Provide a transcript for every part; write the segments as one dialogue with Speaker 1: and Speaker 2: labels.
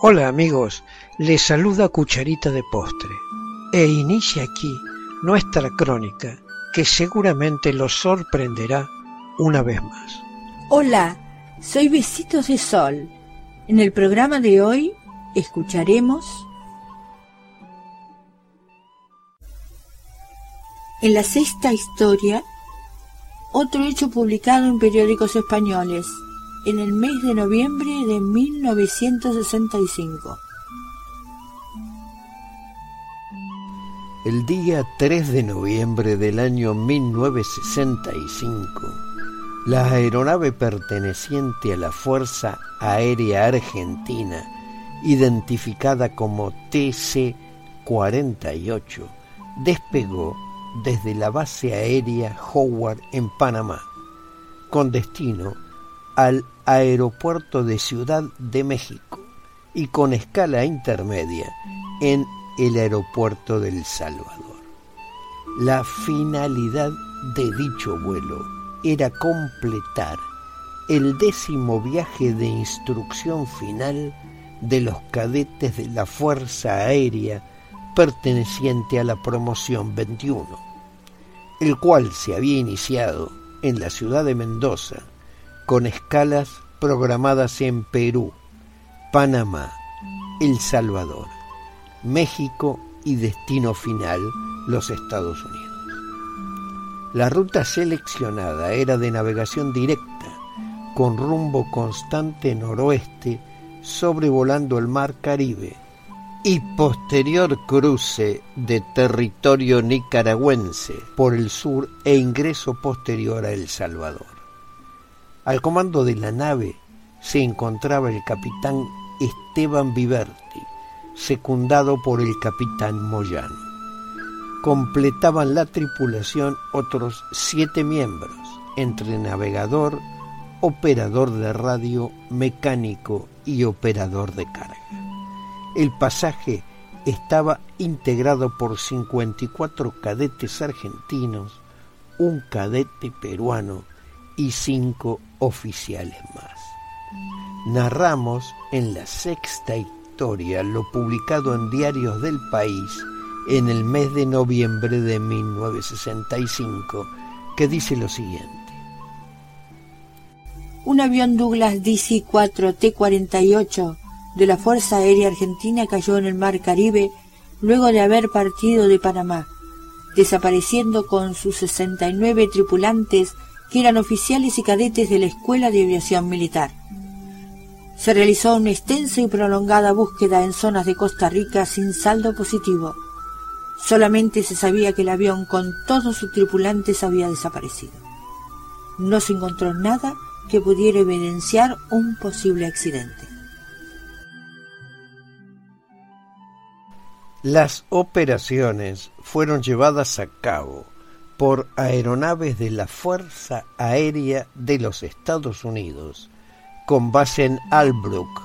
Speaker 1: Hola amigos, les saluda Cucharita de Postre e inicia aquí nuestra crónica que seguramente los sorprenderá una vez más.
Speaker 2: Hola, soy Besitos de Sol. En el programa de hoy escucharemos en la sexta historia otro hecho publicado en periódicos españoles en el mes de noviembre de 1965.
Speaker 3: El día 3 de noviembre del año 1965, la aeronave perteneciente a la Fuerza Aérea Argentina, identificada como TC-48, despegó desde la base aérea Howard en Panamá, con destino al aeropuerto de Ciudad de México y con escala intermedia en el aeropuerto del Salvador. La finalidad de dicho vuelo era completar el décimo viaje de instrucción final de los cadetes de la Fuerza Aérea perteneciente a la promoción 21, el cual se había iniciado en la ciudad de Mendoza con escalas programadas en Perú, Panamá, El Salvador, México y destino final los Estados Unidos. La ruta seleccionada era de navegación directa, con rumbo constante noroeste, sobrevolando el mar Caribe, y posterior cruce de territorio nicaragüense por el sur e ingreso posterior a El Salvador. Al comando de la nave se encontraba el capitán Esteban Viverti, secundado por el capitán Moyano. Completaban la tripulación otros siete miembros, entre navegador, operador de radio, mecánico y operador de carga. El pasaje estaba integrado por 54 cadetes argentinos, un cadete peruano y cinco oficiales más. Narramos en la sexta historia lo publicado en diarios del país en el mes de noviembre de 1965, que dice lo siguiente.
Speaker 2: Un avión Douglas DC-4 T-48 de la Fuerza Aérea Argentina cayó en el Mar Caribe luego de haber partido de Panamá, desapareciendo con sus 69 tripulantes que eran oficiales y cadetes de la Escuela de Aviación Militar. Se realizó una extensa y prolongada búsqueda en zonas de Costa Rica sin saldo positivo. Solamente se sabía que el avión con todos sus tripulantes había desaparecido. No se encontró nada que pudiera evidenciar un posible accidente.
Speaker 3: Las operaciones fueron llevadas a cabo por aeronaves de la Fuerza Aérea de los Estados Unidos con base en Albrook.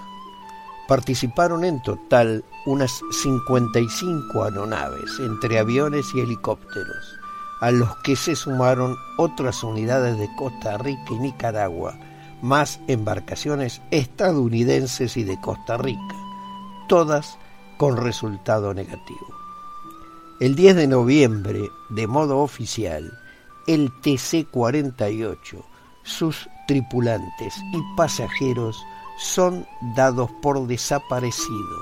Speaker 3: Participaron en total unas 55 aeronaves entre aviones y helicópteros, a los que se sumaron otras unidades de Costa Rica y Nicaragua, más embarcaciones estadounidenses y de Costa Rica, todas con resultado negativo. El 10 de noviembre, de modo oficial, el TC-48, sus tripulantes y pasajeros son dados por desaparecido,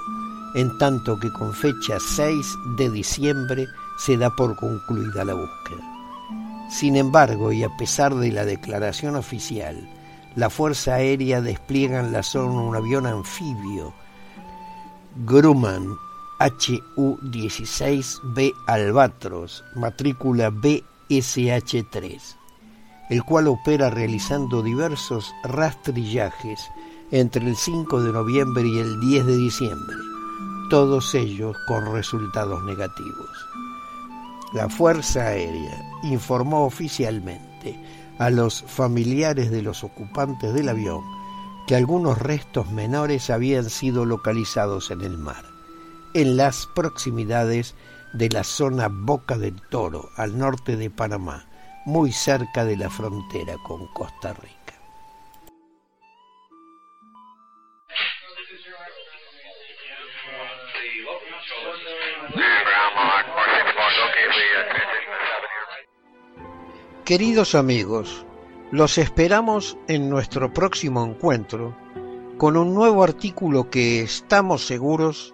Speaker 3: en tanto que con fecha 6 de diciembre se da por concluida la búsqueda. Sin embargo, y a pesar de la declaración oficial, la Fuerza Aérea despliega en la zona un avión anfibio, Grumman HU-16B Albatros, matrícula BSH-3, el cual opera realizando diversos rastrillajes entre el 5 de noviembre y el 10 de diciembre, todos ellos con resultados negativos. La Fuerza Aérea informó oficialmente a los familiares de los ocupantes del avión que algunos restos menores habían sido localizados en el mar en las proximidades de la zona Boca del Toro, al norte de Panamá, muy cerca de la frontera con Costa Rica. Queridos amigos, los esperamos en nuestro próximo encuentro con un nuevo artículo que estamos seguros